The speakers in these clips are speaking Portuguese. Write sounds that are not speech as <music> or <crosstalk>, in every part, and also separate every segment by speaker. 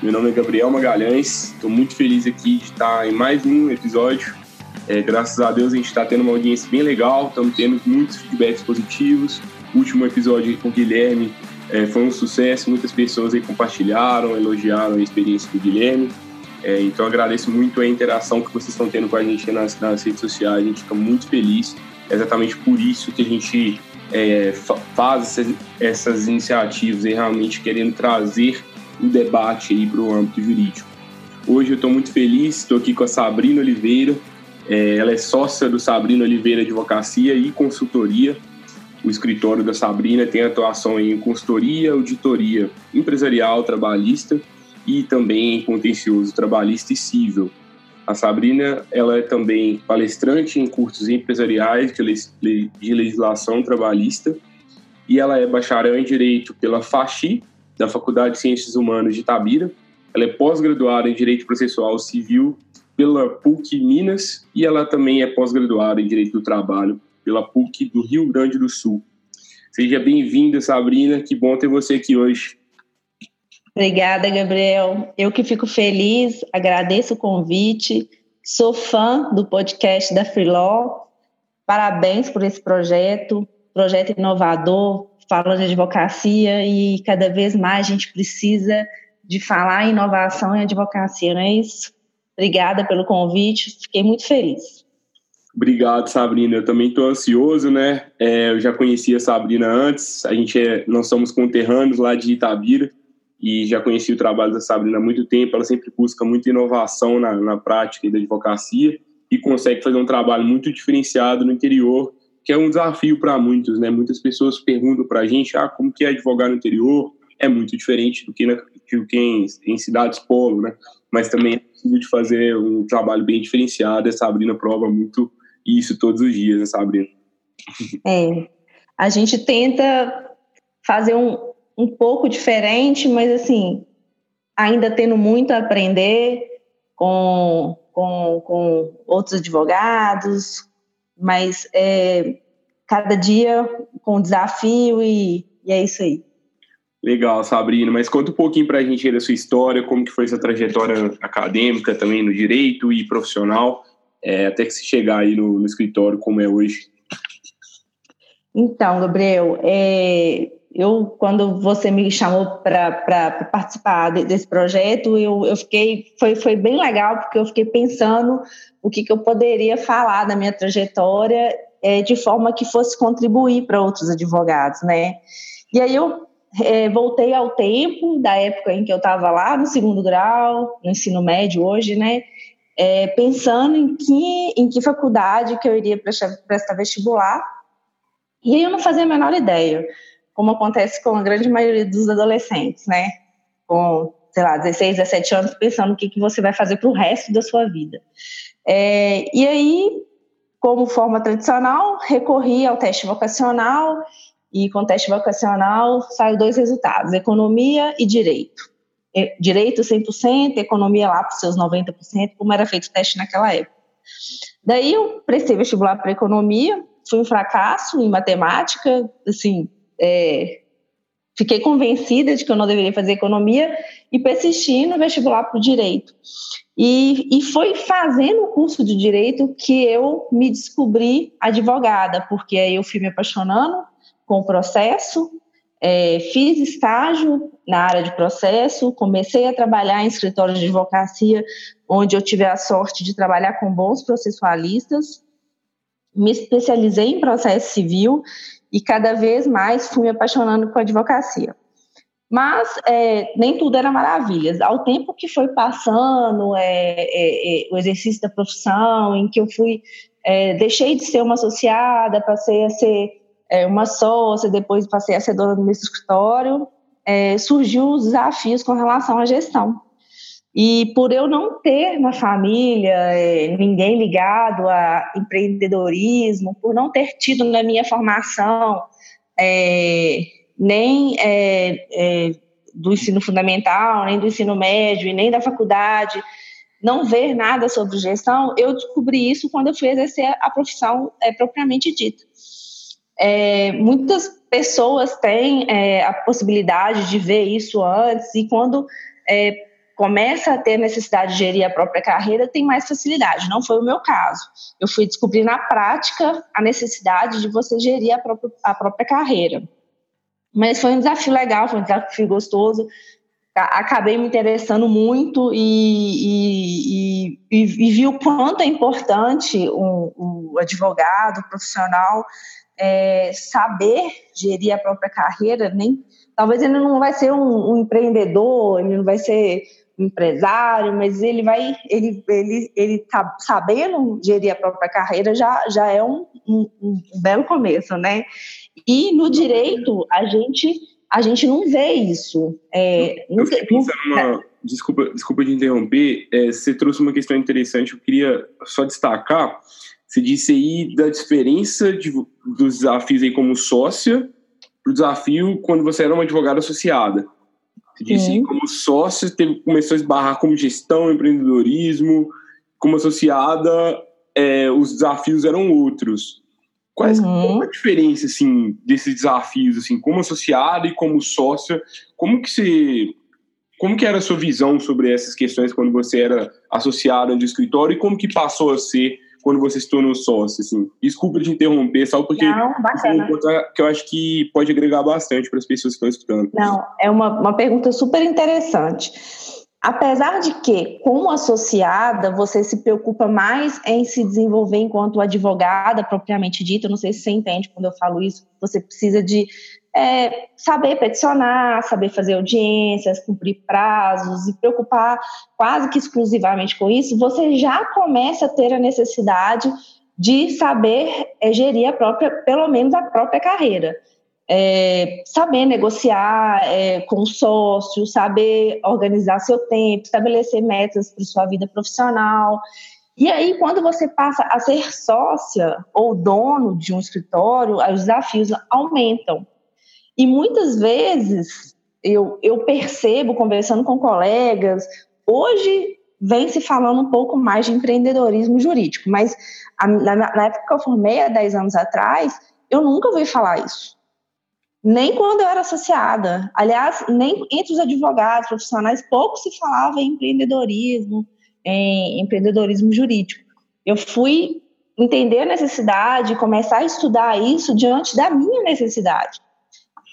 Speaker 1: Meu nome é Gabriel Magalhães, estou muito feliz aqui de estar em mais um episódio. É, graças a Deus a gente está tendo uma audiência bem legal, estamos tendo muitos feedbacks positivos. O último episódio com o Guilherme é, foi um sucesso, muitas pessoas aí compartilharam, elogiaram a experiência do Guilherme. É, então agradeço muito a interação que vocês estão tendo com a gente nas, nas redes sociais, a gente fica muito feliz. É exatamente por isso que a gente é, faz essas, essas iniciativas e realmente querendo trazer um debate aí para o âmbito jurídico. Hoje eu estou muito feliz, estou aqui com a Sabrina Oliveira, é, ela é sócia do Sabrina Oliveira Advocacia e Consultoria. O escritório da Sabrina tem atuação em consultoria, auditoria empresarial, trabalhista e também em contencioso trabalhista e civil. A Sabrina ela é também palestrante em cursos empresariais de legislação trabalhista e ela é bacharel em Direito pela FAXI, da Faculdade de Ciências Humanas de Tabira. Ela é pós-graduada em Direito Processual Civil pela PUC Minas e ela também é pós-graduada em Direito do Trabalho pela PUC do Rio Grande do Sul. Seja bem-vinda, Sabrina. Que bom ter você aqui hoje.
Speaker 2: Obrigada, Gabriel. Eu que fico feliz, agradeço o convite. Sou fã do podcast da Freelaw. Parabéns por esse projeto, projeto inovador, fala de advocacia e cada vez mais a gente precisa de falar em inovação em advocacia, não é isso? Obrigada pelo convite, fiquei muito feliz.
Speaker 1: Obrigado, Sabrina. Eu também estou ansioso, né? É, eu já conhecia a Sabrina antes, a gente é, nós somos conterrâneos lá de Itabira e já conheci o trabalho da Sabrina há muito tempo. Ela sempre busca muita inovação na, na prática da advocacia e consegue fazer um trabalho muito diferenciado no interior que é um desafio para muitos, né? Muitas pessoas perguntam para a gente, ah, como que é advogar no interior? É muito diferente do que, na, do que em, em, cidades polo, né? Mas também é possível de fazer um trabalho bem diferenciado. A Sabrina prova muito isso todos os dias, né, Sabrina?
Speaker 2: É, a gente tenta fazer um, um pouco diferente, mas assim, ainda tendo muito a aprender com, com, com outros advogados, mas é, cada dia com desafio e, e, é isso aí.
Speaker 1: Legal, Sabrina, mas conta um pouquinho para a gente da sua história, como que foi essa trajetória acadêmica também no direito e profissional, é, até que se chegar aí no, no, escritório como é hoje.
Speaker 2: Então, Gabriel, é, eu quando você me chamou para participar de, desse projeto, eu, eu fiquei foi, foi bem legal porque eu fiquei pensando o que, que eu poderia falar da minha trajetória é, de forma que fosse contribuir para outros advogados, né? E aí eu é, voltei ao tempo da época em que eu estava lá no segundo grau, no ensino médio hoje, né? É, pensando em que, em que faculdade que eu iria prestar, vestibular. E aí eu não fazia a menor ideia, como acontece com a grande maioria dos adolescentes, né? Com, sei lá, 16, 17 anos, pensando o que, que você vai fazer para o resto da sua vida. É, e aí, como forma tradicional, recorri ao teste vocacional e com o teste vocacional saiu dois resultados, economia e direito. Direito 100%, economia lá para os seus 90%, como era feito o teste naquela época. Daí eu prestei vestibular para economia, fui um fracasso em matemática, assim, é, fiquei convencida de que eu não deveria fazer economia e persisti no vestibular para o direito. E, e foi fazendo o curso de direito que eu me descobri advogada, porque aí eu fui me apaixonando com o processo, é, fiz estágio na área de processo, comecei a trabalhar em escritório de advocacia, onde eu tive a sorte de trabalhar com bons processualistas, me especializei em processo civil e cada vez mais fui me apaixonando a advocacia. Mas é, nem tudo era maravilhas. Ao tempo que foi passando é, é, é o exercício da profissão, em que eu fui, é, deixei de ser uma associada, passei a ser é, uma sócia, depois passei a ser dona do meu escritório, surgiu os desafios com relação à gestão. E por eu não ter na família é, ninguém ligado a empreendedorismo, por não ter tido na minha formação é, nem é, é do ensino fundamental, nem do ensino médio, e nem da faculdade, não ver nada sobre gestão, eu descobri isso quando eu fui exercer a profissão é, propriamente dita. É, muitas pessoas têm a possibilidade de ver isso antes e quando é, começa a ter necessidade de gerir a própria carreira, tem mais facilidade. Não foi o meu caso. Eu fui descobrir na prática a necessidade de você gerir a própria, a própria carreira. Mas foi um desafio legal, foi um desafio gostoso acabei me interessando muito e, e, e, e vi o quanto é importante o, o advogado, o profissional, é, saber gerir a própria carreira. Nem, talvez ele não vai ser um, um, empreendedor, ele não vai ser empresário, mas ele vai, ele, ele, ele tá sabendo gerir a própria carreira já, já é um, um, um belo começo, né? E no direito a gente a gente não vê isso. É,
Speaker 1: eu fiquei pensando numa, desculpa, desculpa de interromper, é, você trouxe uma questão interessante, eu queria só destacar, você disse aí da diferença de, dos desafios aí como sócia para o desafio quando você era uma advogada associada. Aí, como sócia, teve, começou a esbarrar como gestão, empreendedorismo, como associada, é, os desafios eram outros. Quais, uhum. Qual a diferença, assim, desses desafios, assim, como associada e como sócia? Como que você... Como que era a sua visão sobre essas questões quando você era associada de escritório e como que passou a ser quando você se tornou sócio, assim? Desculpa de interromper, só porque
Speaker 2: Não, bacana.
Speaker 1: que eu acho que pode agregar bastante para as pessoas que estão escutando.
Speaker 2: Não, é uma, uma pergunta super interessante. Apesar de que, como associada, você se preocupa mais em se desenvolver enquanto advogada propriamente dita, não sei se você entende quando eu falo isso, você precisa de é, saber peticionar, saber fazer audiências, cumprir prazos e preocupar quase que exclusivamente com isso, você já começa a ter a necessidade de saber é, gerir a própria, pelo menos a própria carreira é, saber negociar é, com o sócio, saber organizar seu tempo, estabelecer metas para sua vida profissional. E aí, quando você passa a ser sócia ou dono de um escritório, os desafios aumentam. E muitas vezes eu, eu percebo, conversando com colegas, hoje vem se falando um pouco mais de empreendedorismo jurídico, mas a, na, na época que eu formei, há 10 anos atrás, eu nunca ouvi falar isso nem quando eu era associada. Aliás, nem entre os advogados profissionais, pouco se falava em empreendedorismo, em empreendedorismo jurídico. Eu fui entender a necessidade, começar a estudar isso diante da minha necessidade.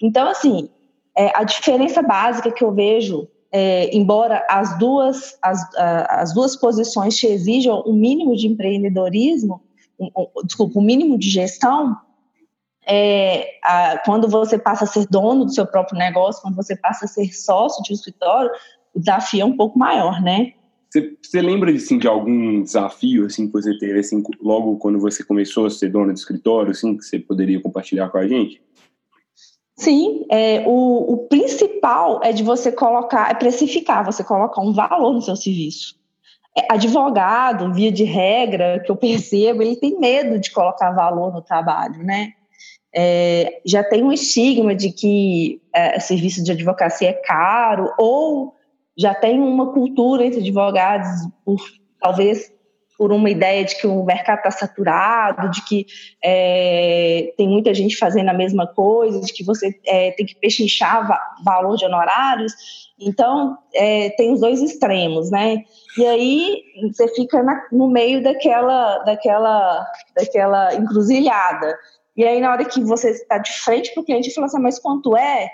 Speaker 2: Então, assim, é, a diferença básica que eu vejo, é, embora as duas, as, as duas posições te exijam um mínimo de empreendedorismo, um, um, desculpa, um mínimo de gestão, é, a, quando você passa a ser dono do seu próprio negócio, quando você passa a ser sócio de um escritório, o desafio é um pouco maior, né?
Speaker 1: Você, lembra assim, de algum desafio assim, que você teve assim, logo quando você começou a ser dona de escritório, assim, que você poderia compartilhar com a gente?
Speaker 2: Sim, é, o, o principal é de você colocar, é precificar, você colocar um valor no seu serviço. É, advogado, via de regra, que eu percebo, ele tem medo de colocar valor no trabalho, né? é, já tem um estigma de que é, serviço de advocacia é caro, ou já tem uma cultura entre advogados, por, talvez por uma ideia de que o mercado está saturado, de que é, tem muita gente fazendo a mesma coisa, de que você é, tem que pechinchar va valor de honorários. Então, é, tem os dois extremos, né? E aí você fica na, no meio daquela, daquela, daquela encruzilhada. E aí, na hora que você está de frente para o cliente, fala assim, mas quanto é?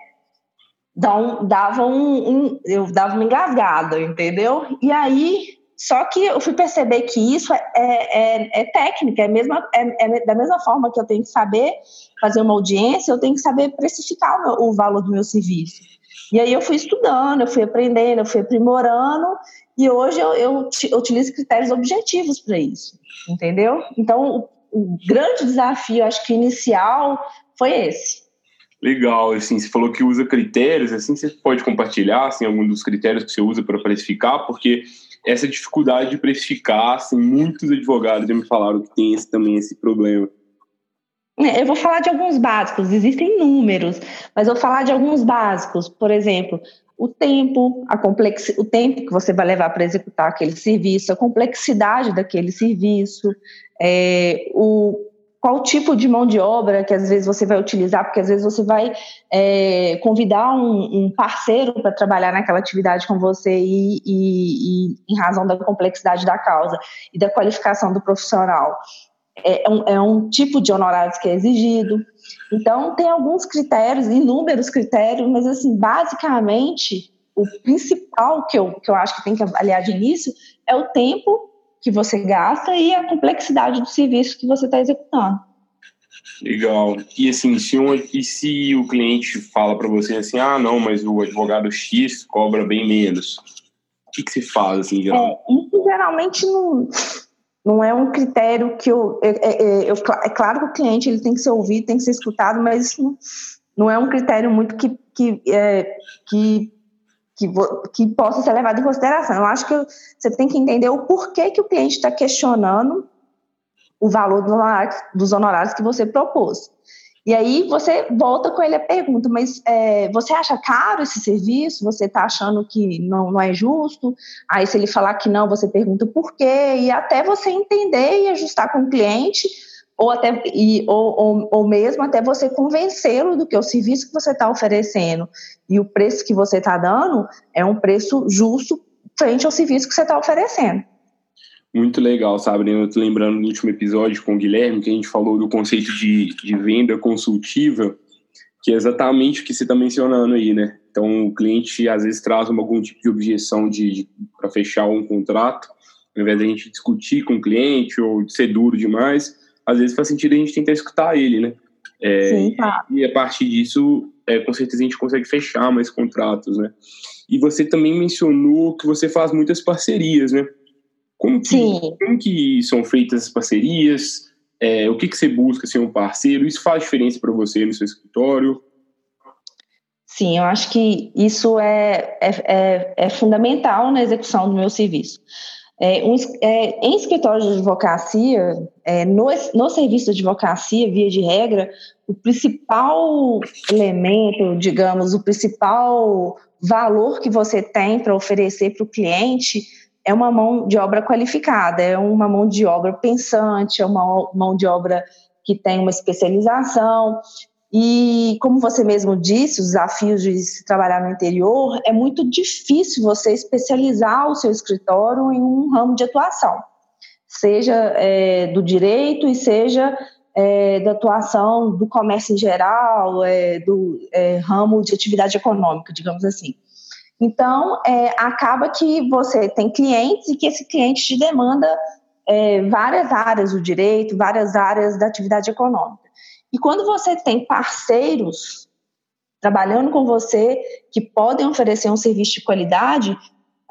Speaker 2: Dá um, dava um, um, eu dava uma engasgada, entendeu? E aí, só que eu fui perceber que isso é, é, é técnica, é, mesma, é, é, da mesma forma que eu tenho que saber fazer uma audiência, eu tenho que saber precificar o, meu, o valor do meu serviço. E aí eu fui estudando, eu fui aprendendo, eu fui aprimorando, e hoje eu, eu, eu utilizo critérios objetivos para isso, entendeu? Então, o grande desafio, acho que inicial, foi esse.
Speaker 1: Legal, assim, você falou que usa critérios, assim, você pode compartilhar, assim, algum dos critérios que você usa para precificar, porque essa dificuldade de precificar, assim, muitos advogados já me falaram que tem esse, também esse problema.
Speaker 2: É, eu vou falar de alguns básicos, existem números, mas eu vou falar de alguns básicos. Por exemplo, o tempo, a complexi o tempo que você vai levar para executar aquele serviço, a complexidade daquele serviço, é, o qual tipo de mão de obra que às vezes você vai utilizar, porque às vezes você vai é, convidar um, um parceiro para trabalhar naquela atividade com você e, e, e, em razão da complexidade da causa e da qualificação do profissional. É, é um, é um tipo de honorários que é exigido. Então, tem alguns critérios, inúmeros critérios, mas, assim, basicamente, o principal que eu, que eu acho que tem que avaliar de início é o tempo que você gasta e a complexidade do serviço que você está executando.
Speaker 1: Legal. E assim, se, um, e se o cliente fala para você assim, ah, não, mas o advogado X cobra bem menos, o que, que você faz assim,
Speaker 2: geralmente? É, isso geralmente não, não é um critério que eu, é, é, eu, é, claro que o cliente ele tem que ser ouvido, tem que ser escutado, mas isso não, não é um critério muito que, que, é, que que, possa ser levado em consideração. Eu acho que você tem que entender o porquê que o cliente está questionando o valor do honorário, dos honorários que você propôs. E aí você volta com ele a pergunta, mas é, você acha caro esse serviço? Você está achando que não, não é justo? Aí se ele falar que não, você pergunta por quê? E até você entender e ajustar com o cliente ou até e, ou, ou, ou mesmo até você convencê-lo do que o serviço que você está oferecendo e o preço que você está dando é um preço justo frente ao serviço que você está oferecendo.
Speaker 1: Muito legal, Sabrina. Eu tô lembrando no último episódio com o Guilherme que a gente falou do conceito de, de venda consultiva, que é exatamente o que você está mencionando aí, né? Então, o cliente às vezes traz algum tipo de objeção de, de para fechar um contrato, ao invés de a gente discutir com o cliente ou ser duro demais, às vezes faz sentido a gente tentar escutar ele, né? É, Sim, tá. E a partir disso, é, com certeza a gente consegue fechar mais contratos, né? E você também mencionou que você faz muitas parcerias, né? Como que, Sim. Como que são feitas as parcerias? É, o que, que você busca ser um parceiro? Isso faz diferença para você no seu escritório?
Speaker 2: Sim, eu acho que isso é, é, é, é fundamental na execução do meu serviço. É, um, é, em escritório de advocacia, é, no, no serviço de advocacia, via de regra, o principal elemento, digamos, o principal valor que você tem para oferecer para o cliente é uma mão de obra qualificada, é uma mão de obra pensante, é uma mão de obra que tem uma especialização, e como você mesmo disse, os desafios de se trabalhar no interior, é muito difícil você especializar o seu escritório em um ramo de atuação, seja é, do direito e seja é, da atuação do comércio em geral, é, do é, ramo de atividade econômica, digamos assim. Então, é, acaba que você tem clientes e que esse cliente te demanda é, várias áreas do direito, várias áreas da atividade econômica. E quando você tem parceiros trabalhando com você que podem oferecer um serviço de qualidade,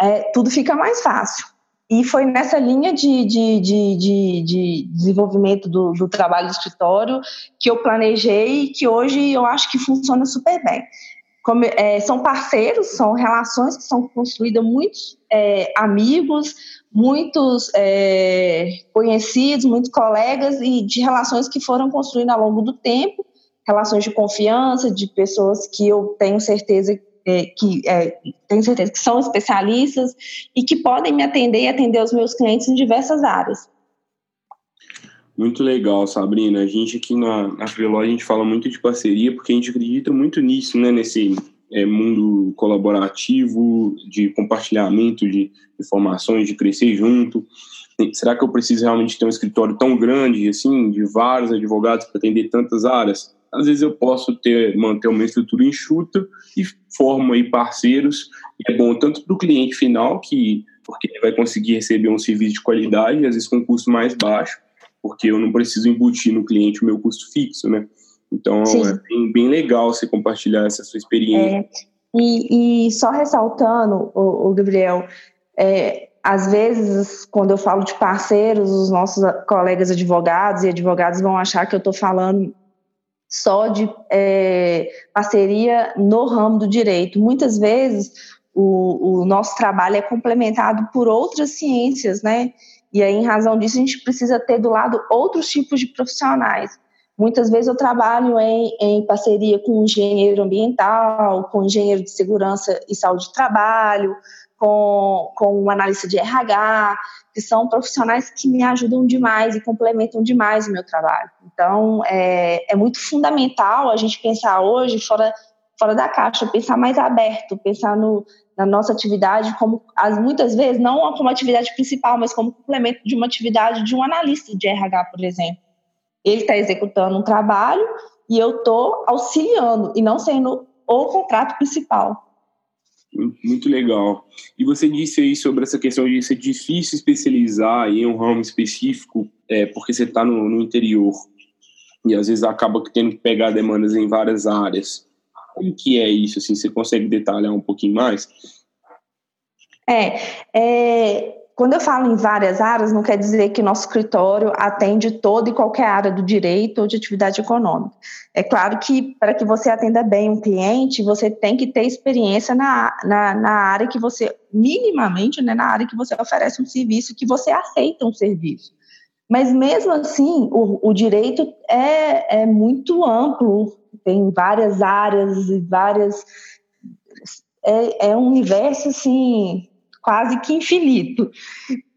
Speaker 2: é, tudo fica mais fácil. E foi nessa linha de, de, de, de, de desenvolvimento do, do, trabalho do escritório que eu planejei e que hoje eu acho que funciona super bem. Como, é, são parceiros, são relações que são construídas muitos é, amigos, muitos é, conhecidos, muitos colegas e de relações que foram construídas ao longo do tempo, relações de confiança, de pessoas que eu tenho certeza é, que é, tenho certeza que são especialistas e que podem me atender e atender os meus clientes em diversas áreas.
Speaker 1: Muito legal, Sabrina. A gente aqui na, na a gente fala muito de parceria porque a gente acredita muito nisso, né? Nesse é, mundo colaborativo, de compartilhamento de informações, de crescer junto. Será que eu preciso realmente ter um escritório tão grande, assim, de vários advogados para atender tantas áreas? Às vezes eu posso ter manter uma estrutura enxuta e formo aí parceiros. E é bom tanto para o cliente final, que porque ele vai conseguir receber um serviço de qualidade, às vezes com um custo mais baixo, porque eu não preciso embutir no cliente o meu custo fixo, né? Então Sim. é bem, bem, legal você compartilhar essa sua experiência. É,
Speaker 2: e, e, só ressaltando, o, o Gabriel, é, às vezes, quando eu falo de parceiros, os nossos colegas advogados e advogados vão achar que eu estou falando só de é, parceria no ramo do direito. Muitas vezes o, o, nosso trabalho é complementado por outras ciências, né? E aí, em razão disso, a gente precisa ter do lado outros tipos de profissionais. Muitas vezes eu trabalho em, em parceria com um engenheiro ambiental, com um engenheiro de segurança e saúde de trabalho, com, com um analista de RH, que são profissionais que me ajudam demais e complementam demais o meu trabalho. Então, é, é muito fundamental a gente pensar hoje fora, fora da caixa, pensar mais aberto, pensar no, na nossa atividade como, as, muitas vezes, não como atividade principal, mas como complemento de uma atividade de um analista de RH, por exemplo. Ele está executando um trabalho e eu estou auxiliando e não sendo o contrato principal.
Speaker 1: Muito legal. E você disse aí sobre essa questão de ser difícil especializar em um ramo específico, é, porque você está no, no, interior e às vezes acaba tendo que pegar demandas em várias áreas. Como que é isso? Assim, você consegue detalhar um pouquinho mais?
Speaker 2: É, é quando eu falo em várias áreas, não quer dizer que nosso escritório atende toda e qualquer área do direito ou de atividade econômica. É claro que para que você atenda bem um cliente, você tem que ter experiência na, na, na área que você, minimamente, né, na área que você oferece um serviço, que você aceita um serviço. Mas mesmo assim, o, o direito é, é muito amplo, tem várias áreas e várias. É, é um universo assim quase que infinito.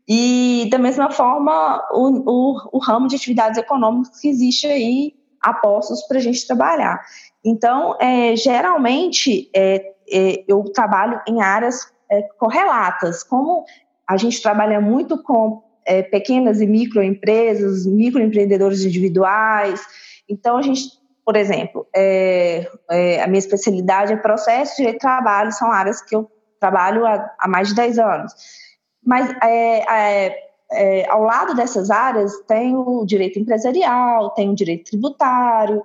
Speaker 2: E, da mesma forma, o, o, o ramo de atividades econômicas que existe aí a postos para a gente trabalhar. Então, é, geralmente, é, é, eu trabalho em áreas é, correlatas. Como a gente trabalha muito com é, pequenas e microempresas, microempreendedores individuais, então a gente, por exemplo, é, a minha especialidade é processo de trabalho, são áreas que eu trabalho há, há mais de 10 anos. Mas é, é, é, ao lado dessas áreas tem o direito empresarial, tem o direito tributário,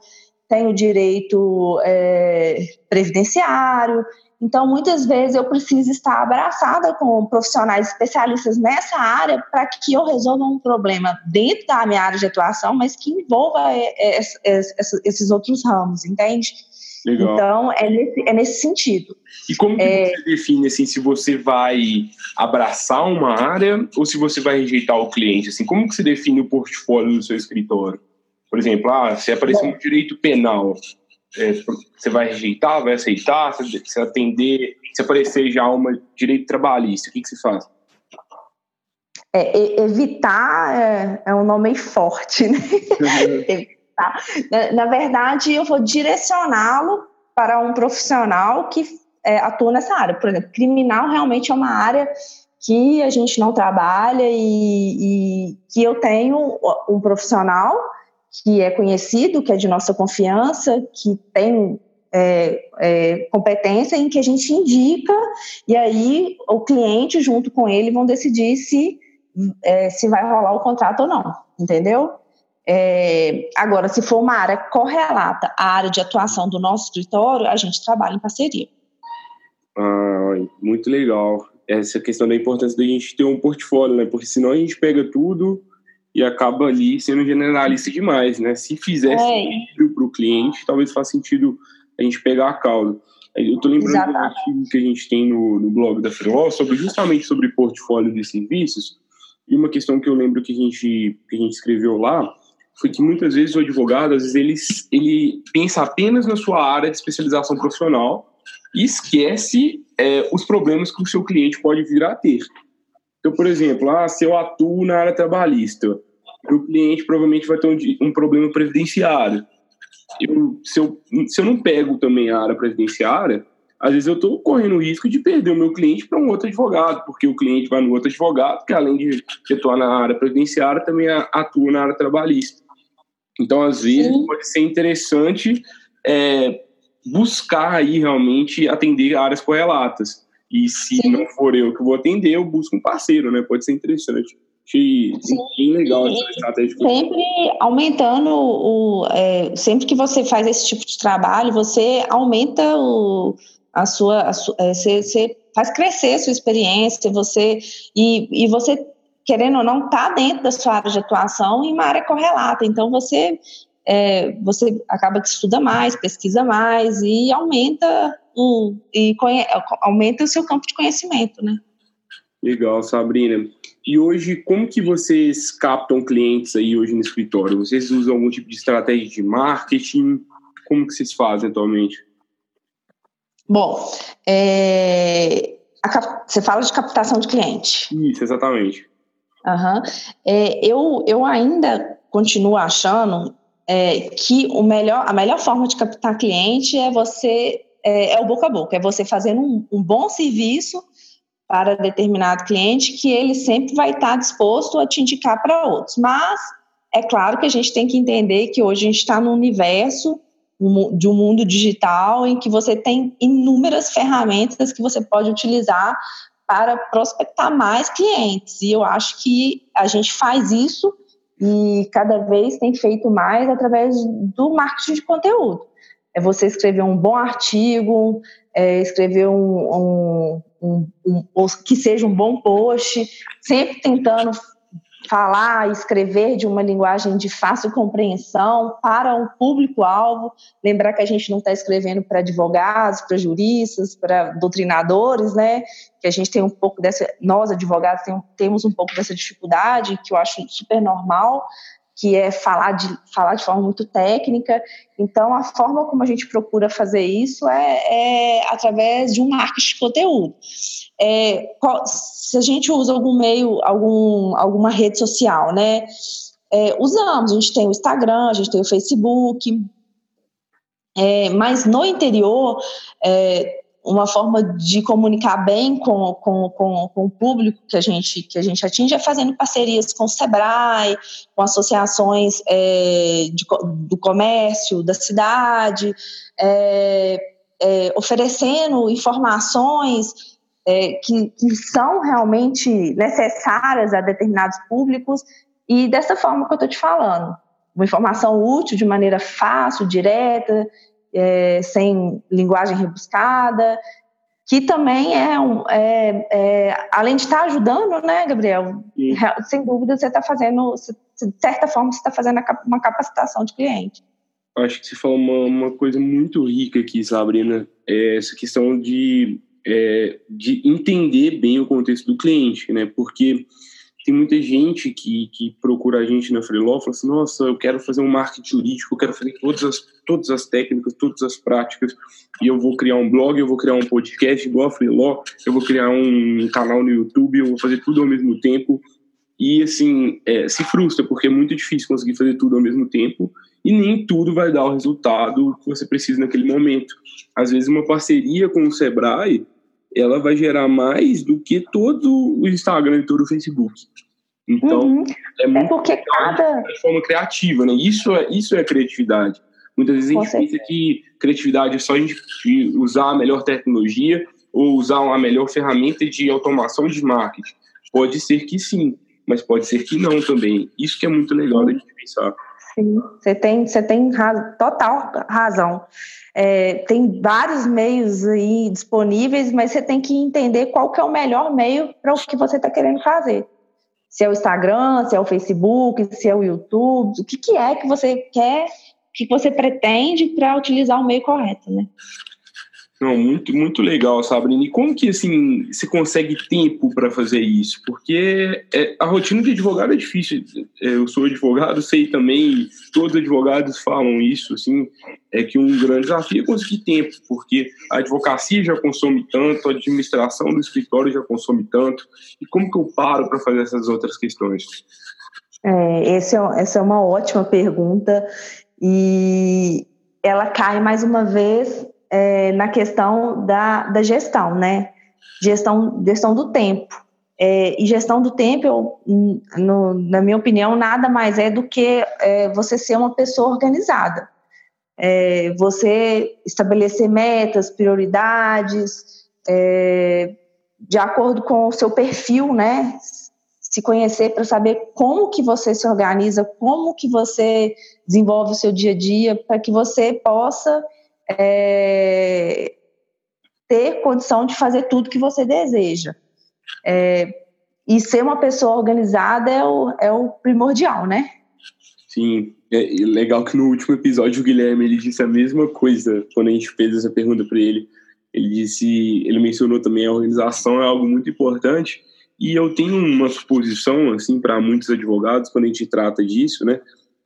Speaker 2: tem o direito é, previdenciário. Então, muitas vezes eu preciso estar abraçada com profissionais especialistas nessa área para que eu resolva um problema dentro da minha área de atuação, mas que envolva é, é, esses outros ramos, entende? Legal. Então, é nesse, é nesse sentido.
Speaker 1: E como que é... você define, assim, se você vai abraçar uma área ou se você vai rejeitar o cliente? Assim, como que você define o portfólio do seu escritório? Por exemplo, ah, se aparecer um direito penal, é, você vai rejeitar, vai aceitar, se, se atender, se aparecer já uma direito trabalhista, o que, que você faz?
Speaker 2: É, evitar é, é um nome forte, né? Uhum. <laughs> Tá? Na, na verdade, eu vou direcioná-lo para um profissional que é, atua nessa área. Por exemplo, criminal realmente é uma área que a gente não trabalha e, e que eu tenho um profissional que é conhecido, que é de nossa confiança, que tem é, é, competência em que a gente indica e aí o cliente junto com ele vão decidir se é, se vai rolar o contrato ou não, entendeu? É, agora, se for uma área correlata à área de atuação do nosso escritório, a gente trabalha em parceria.
Speaker 1: Ah, muito legal. Essa questão da importância da gente ter um portfólio, né? Porque senão a gente pega tudo e acaba ali sendo generalista demais, né? Se fizer é. sentido para o cliente, talvez faça sentido a gente pegar a causa. Eu estou lembrando Exatamente. do artigo que a gente tem no, no blog da Freewall sobre justamente sobre portfólio de serviços. E uma questão que eu lembro que a gente, que a gente escreveu lá foi que muitas vezes o advogado, às vezes, ele, ele pensa apenas na sua área de especialização profissional e esquece é, os problemas que o seu cliente pode vir a ter. Então, por exemplo, ah, se eu atuo na área trabalhista, o cliente provavelmente vai ter um, um problema previdenciário. Eu, se, eu, se eu não pego também a área previdenciária, às vezes eu estou correndo o risco de perder o meu cliente para um outro advogado, porque o cliente vai no outro advogado, que além de atuar na área previdenciária, também atua na área trabalhista. Então, às vezes, Sim. pode ser interessante é, buscar aí realmente atender áreas correlatas. E se Sim. não for eu que vou atender, eu busco um parceiro, né? Pode ser interessante. Achei bem legal essa estratégia.
Speaker 2: Sempre aumentando o. É, sempre que você faz esse tipo de trabalho, você aumenta o, a sua. A sua é, você, você faz crescer a sua experiência, você. E, e você querendo ou não, está dentro da sua área de atuação em uma área correlata. Então, você é, você acaba que estuda mais, pesquisa mais e aumenta o, e conhe, aumenta o seu campo de conhecimento, né?
Speaker 1: Legal, Sabrina. E hoje, como que vocês captam clientes aí hoje no escritório? Vocês usam algum tipo de estratégia de marketing? Como que vocês fazem atualmente?
Speaker 2: Bom, é, a, você fala de captação de cliente.
Speaker 1: Isso, exatamente.
Speaker 2: Uhum. É, eu, eu ainda continuo achando é, que o melhor, a melhor forma de captar cliente é você é, é o boca a boca, é você fazendo um, um, bom serviço para determinado cliente que ele sempre vai estar disposto a te indicar para outros. Mas é claro que a gente tem que entender que hoje a gente está no universo de um mundo digital em que você tem inúmeras ferramentas que você pode utilizar para prospectar mais clientes. E eu acho que a gente faz isso e cada vez tem feito mais através do marketing de conteúdo. É você escrever um bom artigo, é escrever um, um, um, um, que seja um bom post, sempre tentando falar, escrever de uma linguagem de fácil compreensão para um público-alvo. Lembrar que a gente não está escrevendo para advogados, para juristas, para doutrinadores, né? Que a gente tem um pouco dessa, nós advogados tem, temos um pouco dessa dificuldade, que eu acho super normal, que é falar de, falar de forma muito técnica. Então, a forma como a gente procura fazer isso é, é através de um marketing de conteúdo. É, se a gente usa algum meio, algum, alguma rede social, né? É, usamos, a gente tem o Instagram, a gente tem o Facebook, é, mas no interior, é, uma forma de comunicar bem com, com, com, com, o público que a, gente, que a gente atinge é fazendo parcerias com o SEBRAE, com associações é, de, do comércio da cidade, é, é, oferecendo informações é, que, que são realmente necessárias a determinados públicos e dessa forma que eu estou te falando. Uma informação útil de maneira fácil, direta, é, sem linguagem rebuscada, que também é, um, é, é além de estar ajudando, né, Gabriel? Sim. Sem dúvida, você está fazendo, de certa forma, você está fazendo uma capacitação de cliente.
Speaker 1: Acho que você falou uma, uma coisa muito rica aqui, Sabrina, é essa questão de, é, de entender bem o contexto do cliente, né? Porque tem muita gente que, que procura a gente na Freeló fala assim, nossa, eu quero fazer um marketing jurídico, eu quero fazer todas as, todas as técnicas, todas as práticas, e eu vou criar um blog, eu vou criar um podcast igual a Freeló, eu vou criar um canal no YouTube, eu vou fazer tudo ao mesmo tempo, e assim, é, se frustra, porque é muito difícil conseguir fazer tudo ao mesmo tempo, e nem tudo vai dar o resultado que você precisa naquele momento. Às vezes uma parceria com o Sebrae ela vai gerar mais do que todo o Instagram e todo o Facebook. Então, uhum. é muito é
Speaker 2: porque cada...
Speaker 1: de forma criativa, né? Isso é, isso é criatividade. Muitas vezes a gente pensa que criatividade é só a gente usar a melhor tecnologia ou usar uma melhor ferramenta de automação de marketing. Pode ser que sim, mas pode ser que não também. Isso que é muito legal da gente pensar.
Speaker 2: Sim, você tem, você tem raz, total razão. É, tem vários meios aí disponíveis, mas você tem que entender qual que é o melhor meio para o que você está querendo fazer. Se é o Instagram, se é o Facebook, se é o YouTube, o que, que é que você quer, que você pretende para utilizar o meio correto, né?
Speaker 1: Não, muito, muito legal, Sabrina. E como que, assim, você consegue tempo para fazer isso? Porque é, a rotina de advogado é difícil. É, eu sou advogado, sei também, todos os advogados falam isso, assim, é que um grande desafio é conseguir tempo, porque a advocacia já consome tanto, a administração do escritório já consome tanto. E como que eu paro para fazer essas outras questões?
Speaker 2: É, esse é, essa é uma ótima pergunta e ela cai mais uma vez é, na questão da, da gestão, né? Gestão, gestão do tempo. É, e gestão do tempo, eu, no, na minha opinião, nada mais é do que é, você ser uma pessoa organizada. É, você estabelecer metas, prioridades, é, de acordo com o seu perfil, né? Se conhecer para saber como que você se organiza, como que você desenvolve o seu dia a dia, para que você possa é, ter condição de fazer tudo que você deseja. É, e ser uma pessoa organizada é o, é o primordial, né?
Speaker 1: Sim, É legal que no último episódio o Guilherme ele disse a mesma coisa quando a gente fez essa pergunta para ele. Ele disse, ele mencionou também a organização é algo muito importante e eu tenho uma suposição assim para muitos advogados quando a gente trata disso, né?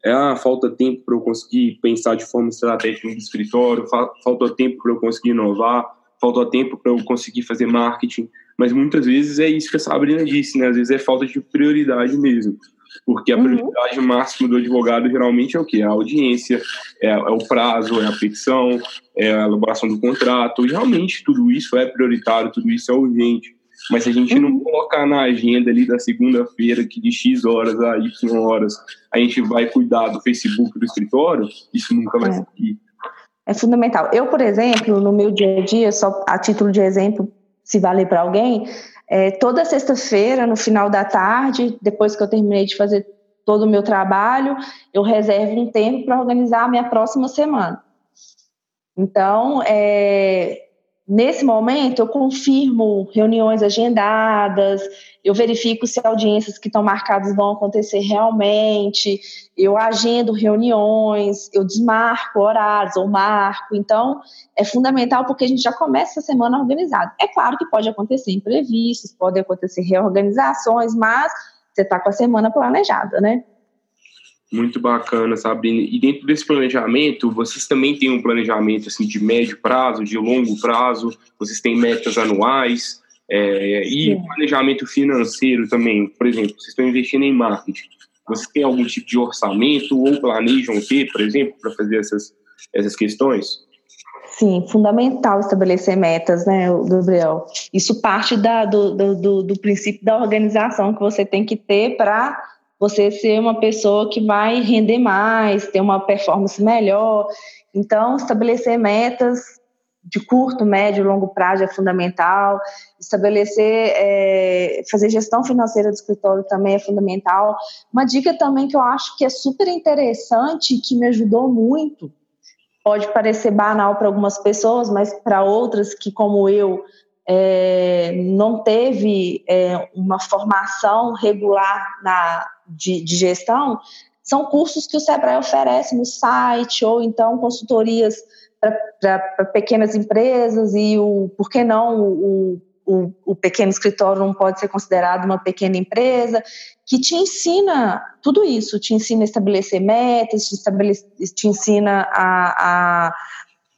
Speaker 1: É ah, falta tempo para eu conseguir pensar de forma estratégica no escritório, falta tempo para eu conseguir inovar, falta tempo para eu conseguir fazer marketing. Mas muitas vezes é isso que a Sabrina disse, né? Às vezes é falta de prioridade mesmo. Porque a uhum. prioridade uhum. máxima do advogado geralmente é o quê? A audiência, é, é, o prazo, é a petição, é a elaboração do contrato. E realmente tudo isso é prioritário, tudo isso é urgente. Mas se a gente uhum. não colocar na agenda ali da segunda-feira, que de X horas a Y horas a gente vai cuidar do Facebook do escritório, isso nunca vai é. seguir.
Speaker 2: É fundamental. Eu, por exemplo, no meu dia a dia, só a título de exemplo, se vale para alguém, é, toda sexta-feira, no final da tarde, depois que eu terminei de fazer todo o meu trabalho, eu reservo um tempo para organizar a minha próxima semana. Então, é, Nesse momento, eu confirmo reuniões agendadas, eu verifico se audiências que estão marcadas vão acontecer realmente, eu agendo reuniões, eu desmarco horários ou marco. Então, é fundamental porque a gente já começa a semana organizado. É claro que pode acontecer imprevistos, podem acontecer reorganizações, mas você está com a semana planejada, né?
Speaker 1: Muito bacana, Sabrina. E dentro desse planejamento, vocês também têm um planejamento assim de médio prazo, de longo prazo? Vocês têm metas anuais? É, e planejamento financeiro também. Por exemplo, vocês estão investindo em marketing. Vocês têm algum tipo de orçamento ou planejam ter, por exemplo, para fazer essas, essas questões?
Speaker 2: Sim, fundamental estabelecer metas, né, Gabriel? Isso parte da, do, do, do princípio da organização que você tem que ter para você ser uma pessoa que vai render mais, ter uma performance melhor. Então, estabelecer metas de curto, médio, longo prazo é fundamental. Estabelecer, é, fazer gestão financeira do escritório também é fundamental. Uma dica também que eu acho que é super interessante, que me ajudou muito, pode parecer banal para algumas pessoas, mas para outras que, como eu, é, não teve é, uma formação regular na, de, de gestão, são cursos que o Sebrae oferece no site, ou então consultorias para pequenas empresas, e o, por que não o, o, o, pequeno escritório não pode ser considerado uma pequena empresa, que te ensina tudo isso, te ensina a estabelecer metas, te, estabelece, te ensina a,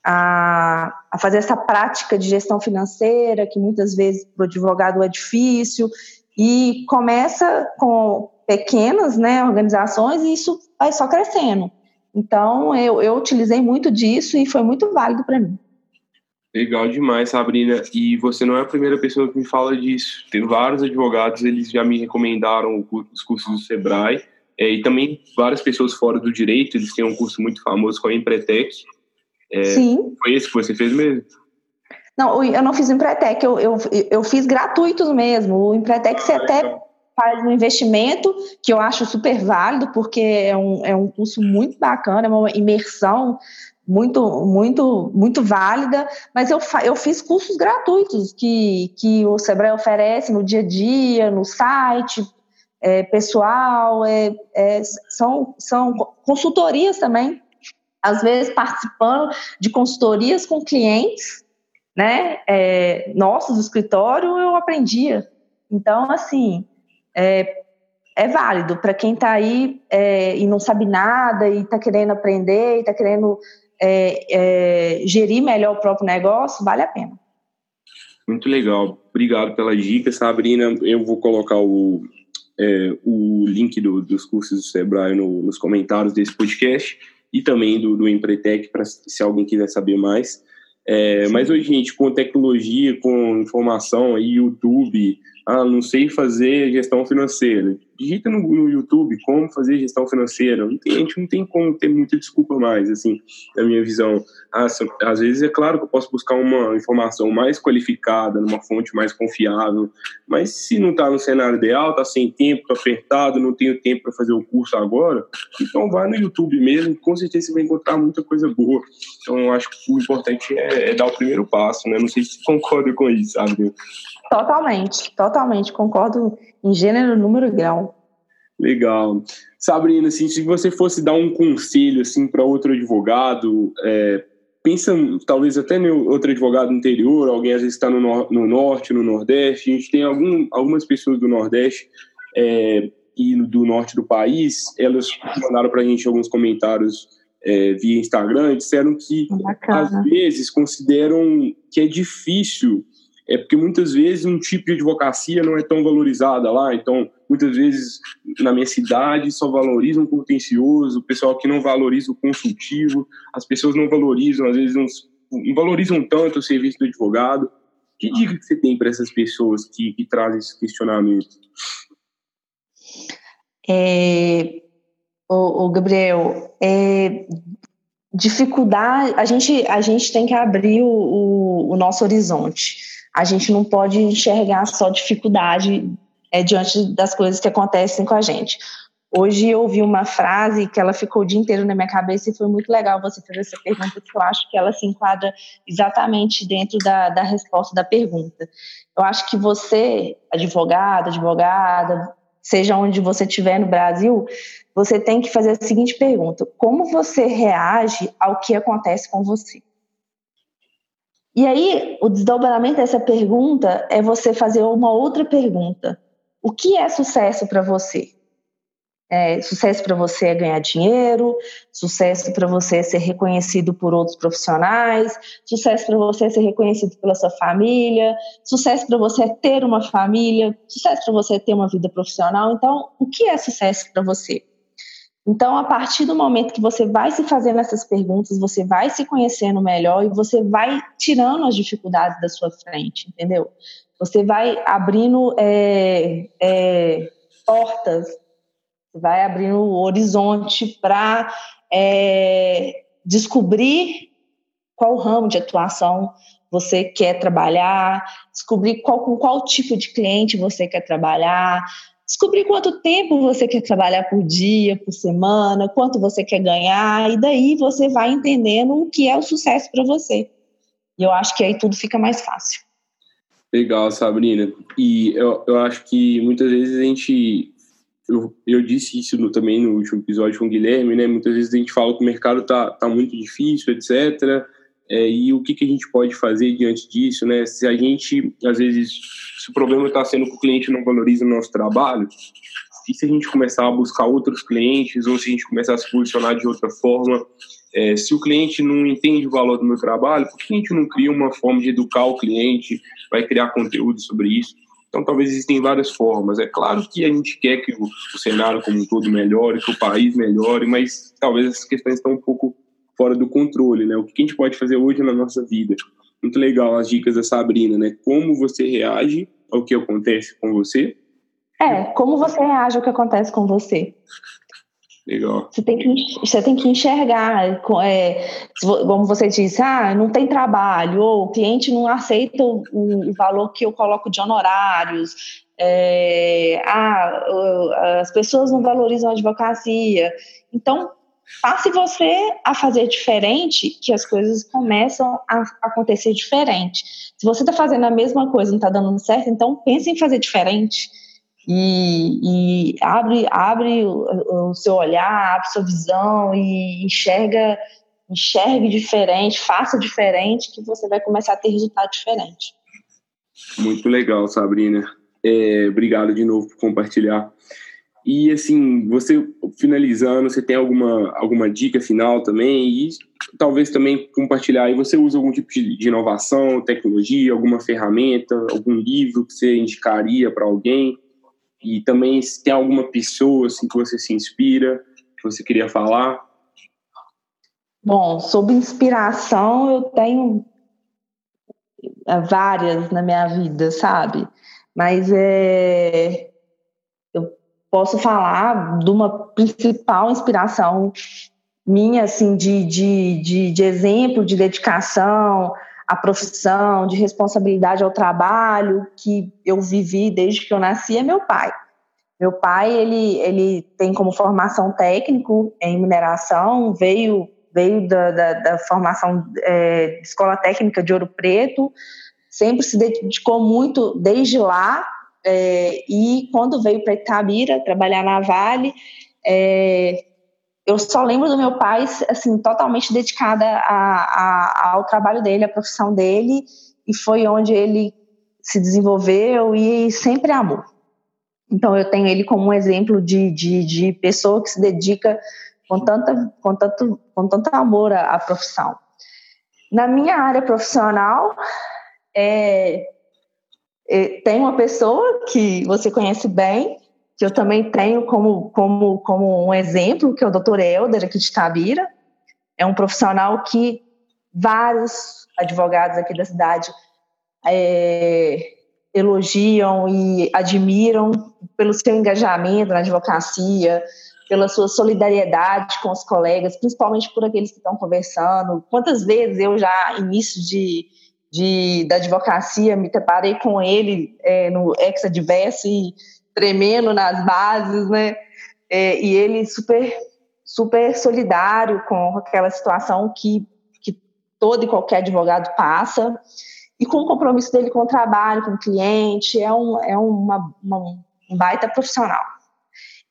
Speaker 2: a, a, fazer essa prática de gestão financeira, que muitas vezes para o advogado é difícil, e começa com pequenas né, organizações e isso vai só crescendo. Então, eu, eu utilizei muito disso e foi muito válido para mim.
Speaker 1: Legal demais, Sabrina. E você não é a primeira pessoa que me fala disso. Tem vários advogados, eles já me recomendaram os cursos do Sebrae. É, e também várias pessoas fora do direito, eles têm um curso muito famoso com a Empretec. É, Sim. Foi esse que você fez mesmo?
Speaker 2: Não, eu não fiz o Empretec, eu, eu, eu fiz gratuitos mesmo. O Empretec você ah, até então faz um investimento que eu acho super válido, porque é um, é um curso muito bacana, é uma imersão muito, muito, muito válida, mas eu, eu fiz cursos gratuitos que, que o Sebrae oferece no dia a dia, no site, é, pessoal, é, é, são, são consultorias também, às vezes participando de consultorias com clientes, né, é, nossos do escritório, eu aprendia. Então, assim, é, é válido para quem está aí é, e não sabe nada e está querendo aprender e está querendo é, é, gerir melhor o próprio negócio, vale a pena.
Speaker 1: Muito legal. Obrigado pela dica, Sabrina. Eu vou colocar o, é, o link do, dos cursos do Sebrae no, nos comentários desse podcast e também do, do Empretec, para se alguém quiser saber mais. É, mas hoje, gente, com tecnologia, com informação aí, YouTube, ah, não sei fazer gestão financeira. Digita no, no, YouTube como fazer gestão financeira. A gente não tem como ter muita desculpa mais, assim, na minha visão. Ah, às vezes é claro que eu posso buscar uma informação mais qualificada, numa fonte mais confiável, mas se não está no cenário ideal, está sem tempo, está apertado, não tenho tempo para fazer o curso agora, então vai no YouTube mesmo, com certeza você vai encontrar muita coisa boa. Então, eu acho que o importante é, é dar o primeiro passo, né? Não sei se concorda com isso, sabe?
Speaker 2: Totalmente, totalmente, concordo em gênero, número e grau.
Speaker 1: Legal. Sabrina, assim, se você fosse dar um conselho assim para outro advogado, é, pensa talvez até no outro advogado interior, alguém às vezes está no, no, norte, no nordeste. A gente tem algum, algumas pessoas do nordeste é, e do norte do país, elas mandaram para a gente alguns comentários é, via Instagram, disseram que Bacana. às vezes consideram que é difícil é porque muitas vezes um tipo de advocacia não é tão valorizada lá, então muitas vezes na minha cidade só valorizam o contencioso, o pessoal que não valoriza o consultivo, as pessoas não valorizam, às vezes não, não valorizam tanto o serviço do advogado. Que dica que você tem para essas pessoas que, que trazem esse questionamento?
Speaker 2: É, o, o Gabriel, é, dificuldade, a gente, a gente tem que abrir o, o, o nosso horizonte a gente não pode enxergar só dificuldade é, diante das coisas que acontecem com a gente. Hoje eu ouvi uma frase que ela ficou o dia inteiro na minha cabeça e foi muito legal você fazer essa pergunta, porque eu acho que ela se enquadra exatamente dentro da, da resposta da pergunta. Eu acho que você, advogado, advogada, seja onde você estiver no Brasil, você tem que fazer a seguinte pergunta: como você reage ao que acontece com você? E aí, o desdobramento dessa pergunta é você fazer uma outra pergunta. O que é sucesso para você? É, sucesso para você é ganhar dinheiro, sucesso para você é ser reconhecido por outros profissionais, sucesso para você é ser reconhecido pela sua família, sucesso para você é ter uma família, sucesso para você é ter uma vida profissional. Então, o que é sucesso para você? Então, a partir do momento que você vai se fazendo essas perguntas, você vai se conhecendo melhor e você vai tirando as dificuldades da sua frente, entendeu? Você vai abrindo é, é, portas, vai abrindo o horizonte para é, descobrir qual ramo de atuação você quer trabalhar, descobrir qual, com qual tipo de cliente você quer trabalhar, descobrir quanto tempo você quer trabalhar por dia, por semana, quanto você quer ganhar, e daí você vai entendendo o que é o sucesso para você. E eu acho que aí tudo fica mais fácil.
Speaker 1: Legal, Sabrina. E eu, eu acho que muitas vezes a gente. Eu, eu disse isso no, também no último episódio com o Guilherme, né? Muitas vezes a gente fala que o mercado tá, tá muito difícil, etc. É, e o que, que a gente pode fazer diante disso, né? Se a gente, às vezes, se o problema está sendo que o cliente não valoriza o nosso trabalho, e se a gente começar a buscar outros clientes, ou se a gente começar a se posicionar de outra forma, é, se o cliente não entende o valor do meu trabalho, por que a gente não cria uma forma de educar o cliente, vai criar conteúdo sobre isso? Então, talvez existem várias formas. É claro que a gente quer que o, o cenário como um todo melhore, que o país melhore, mas talvez essas questões estão um pouco fora do controle, né? O que a gente pode fazer hoje na nossa vida? Muito legal as dicas da Sabrina, né? Como você reage ao que acontece com você?
Speaker 2: É, como você reage ao que acontece com você?
Speaker 1: Legal.
Speaker 2: Você tem que, você tem que enxergar, é, como você disse, ah, não tem trabalho, ou o cliente não aceita o, o valor que eu coloco de honorários, é, ah, as pessoas não valorizam a advocacia. Então, Passe você a fazer diferente, que as coisas começam a acontecer diferente. Se você está fazendo a mesma coisa e não está dando certo, então pense em fazer diferente. E, e abre, abre o, o, seu olhar, abre sua visão e enxerga, enxergue diferente, faça diferente, que você vai começar a ter resultado diferente.
Speaker 1: Muito legal, Sabrina. É, obrigado de novo por compartilhar. E assim, você finalizando, você tem alguma, alguma dica final também? E talvez também compartilhar aí, você usa algum tipo de, de inovação, tecnologia, alguma ferramenta, algum livro que você indicaria para alguém? E também se tem alguma pessoa assim, que você se inspira, que você queria falar?
Speaker 2: Bom, sobre inspiração, eu tenho é, várias na minha vida, sabe? Mas é, posso falar de uma principal inspiração minha, assim, de, de, de, de exemplo de dedicação à profissão, de responsabilidade ao trabalho que eu vivi desde que eu nasci é meu pai. Meu pai, ele, ele tem como formação técnico em mineração, veio, veio da, da, da formação é, Escola Técnica de Ouro Preto, sempre se dedicou muito desde lá É, e quando veio para Itabira trabalhar na Vale, é, eu só lembro do meu pai assim totalmente dedicada a, a, ao trabalho dele, à profissão dele, e foi onde ele se desenvolveu e sempre amou. Então eu tenho ele como um exemplo de, de, de pessoa que se dedica com, tanta, com, tanto, com tanto amor à, à profissão. Na minha área profissional, é, tem uma pessoa que você conhece bem, que eu também tenho como, como, como um exemplo, que é o Dr. Helder, aqui de Tabira. É um profissional que vários advogados aqui da cidade é, elogiam e admiram pelo seu engajamento na advocacia, pela sua solidariedade com os colegas, principalmente por aqueles que estão conversando. Quantas vezes eu já, início de, de da advocacia, me deparei com ele é, no ex-adverso e tremendo nas bases, né? É, e ele super, super solidário com aquela situação que, que todo e qualquer advogado passa, e com o compromisso dele com o trabalho, com o cliente, é um, é uma, uma um baita profissional.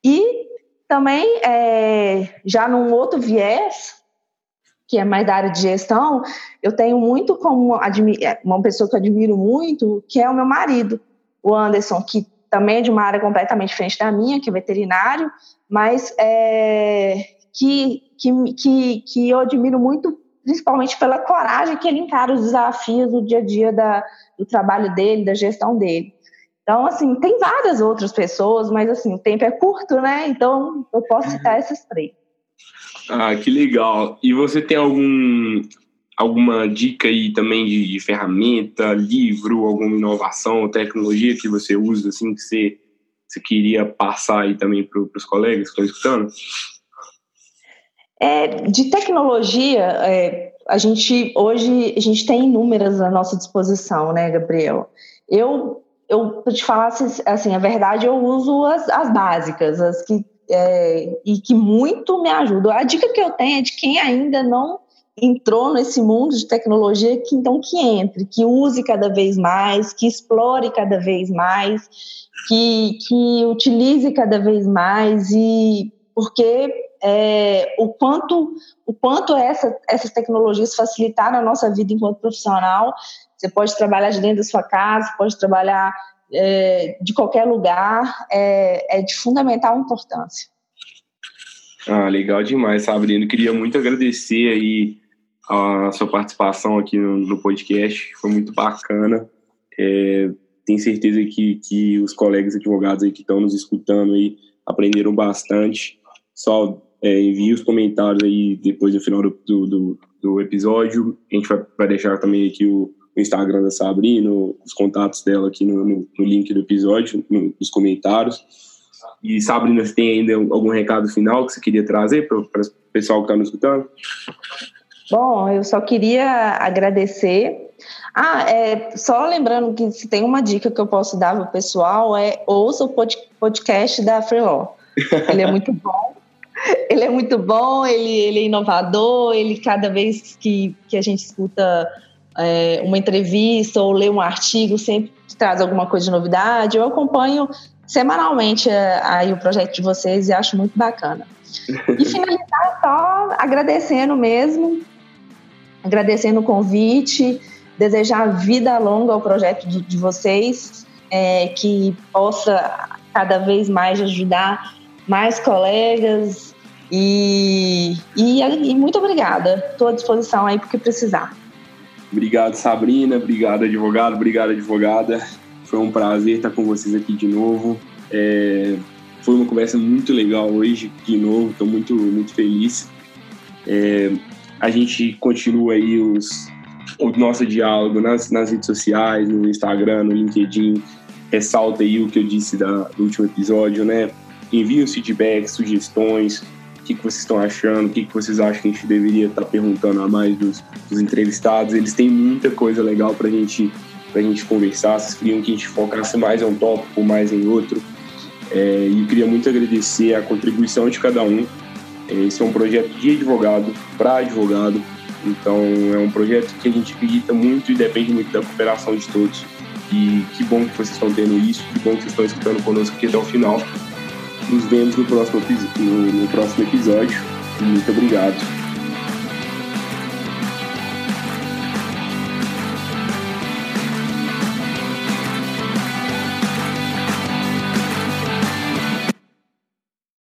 Speaker 2: E também, é, já num outro viés, que é mais da área de gestão, eu tenho muito como uma pessoa que eu admiro muito, que é o meu marido, o Anderson, que também é de uma área completamente diferente da minha, que é veterinário, mas é, que, que, que, que eu admiro muito, principalmente pela coragem que ele encara os desafios do dia a dia da, do trabalho dele, da gestão dele. Então, assim, tem várias outras pessoas, mas assim, o tempo é curto, né? Então, eu posso citar essas três.
Speaker 1: Ah, que legal. E você tem algum alguma dica aí também de, de ferramenta, livro, alguma inovação, tecnologia que você usa, assim, que você, você queria passar aí também para os colegas que estão escutando?
Speaker 2: É, de tecnologia, é, a gente hoje a gente tem inúmeras à nossa disposição, né, Gabriel? Eu, eu te falar assim, assim, a verdade, eu uso as, as básicas, as que é, e que muito me ajudam. A dica que eu tenho é de quem ainda não entrou nesse mundo de tecnologia que então que entre, que use cada vez mais, que explore cada vez mais, que, que utilize cada vez mais e porque é, o quanto o quanto essa, essas tecnologias facilitaram a nossa vida enquanto profissional. Você pode trabalhar de dentro da sua casa, pode trabalhar é, de qualquer lugar, é, é de fundamental importância.
Speaker 1: Ah, legal demais, Sabrina. Queria muito agradecer aí a sua participação aqui no, no podcast, foi muito bacana. É, tenho certeza que, que os colegas advogados aí que estão nos escutando aí aprenderam bastante. Só é, envie os comentários aí depois do final do, do, do episódio. A gente vai, vai deixar também aqui o, o, Instagram da Sabrina, os contatos dela aqui no, no, no link do episódio, no, nos comentários. E Sabrina, você tem ainda algum recado final que você queria trazer para o pessoal que está nos escutando?
Speaker 2: Bom, eu só queria agradecer. Ah, é, só lembrando que se tem uma dica que eu posso dar para o pessoal é ouça o podcast da Freeló. Ele é muito bom. <laughs> Ele é muito bom, ele, ele é inovador, ele cada vez que, que a gente escuta é, uma entrevista ou lê um artigo, sempre traz alguma coisa de novidade. Eu acompanho semanalmente é, aí o projeto de vocês e acho muito bacana. E finalizar só agradecendo mesmo agradecendo o convite, desejar vida longa ao projeto de, de vocês, é, que possa cada vez mais ajudar mais colegas e, e, e muito obrigada. Estou à disposição aí porque precisar.
Speaker 1: Obrigado, Sabrina. Obrigado, advogado. Obrigado, advogada. Foi um prazer estar com vocês aqui de novo. É, foi uma conversa muito legal hoje, de novo. Estou muito, muito feliz. É, a gente continua aí os, o nosso diálogo nas, nas redes sociais, no Instagram, no LinkedIn. Ressalta aí o que eu disse da, último episódio, né? Envie os feedbacks, sugestões, o que, que vocês estão achando, o que, que vocês acham que a gente deveria estar tá perguntando a mais dos, dos entrevistados. Eles têm muita coisa legal para gente, a gente conversar. Vocês queriam que a gente focasse mais em um tópico, mais em outro. É, e eu queria muito agradecer a contribuição de cada um. Esse é um projeto de advogado para advogado, então é um projeto que a gente acredita muito e depende muito da cooperação de todos. E que bom que vocês estão tendo isso, que bom que vocês estão escutando conosco aqui até o final. Nos vemos no próximo, no, no próximo episódio. Muito obrigado.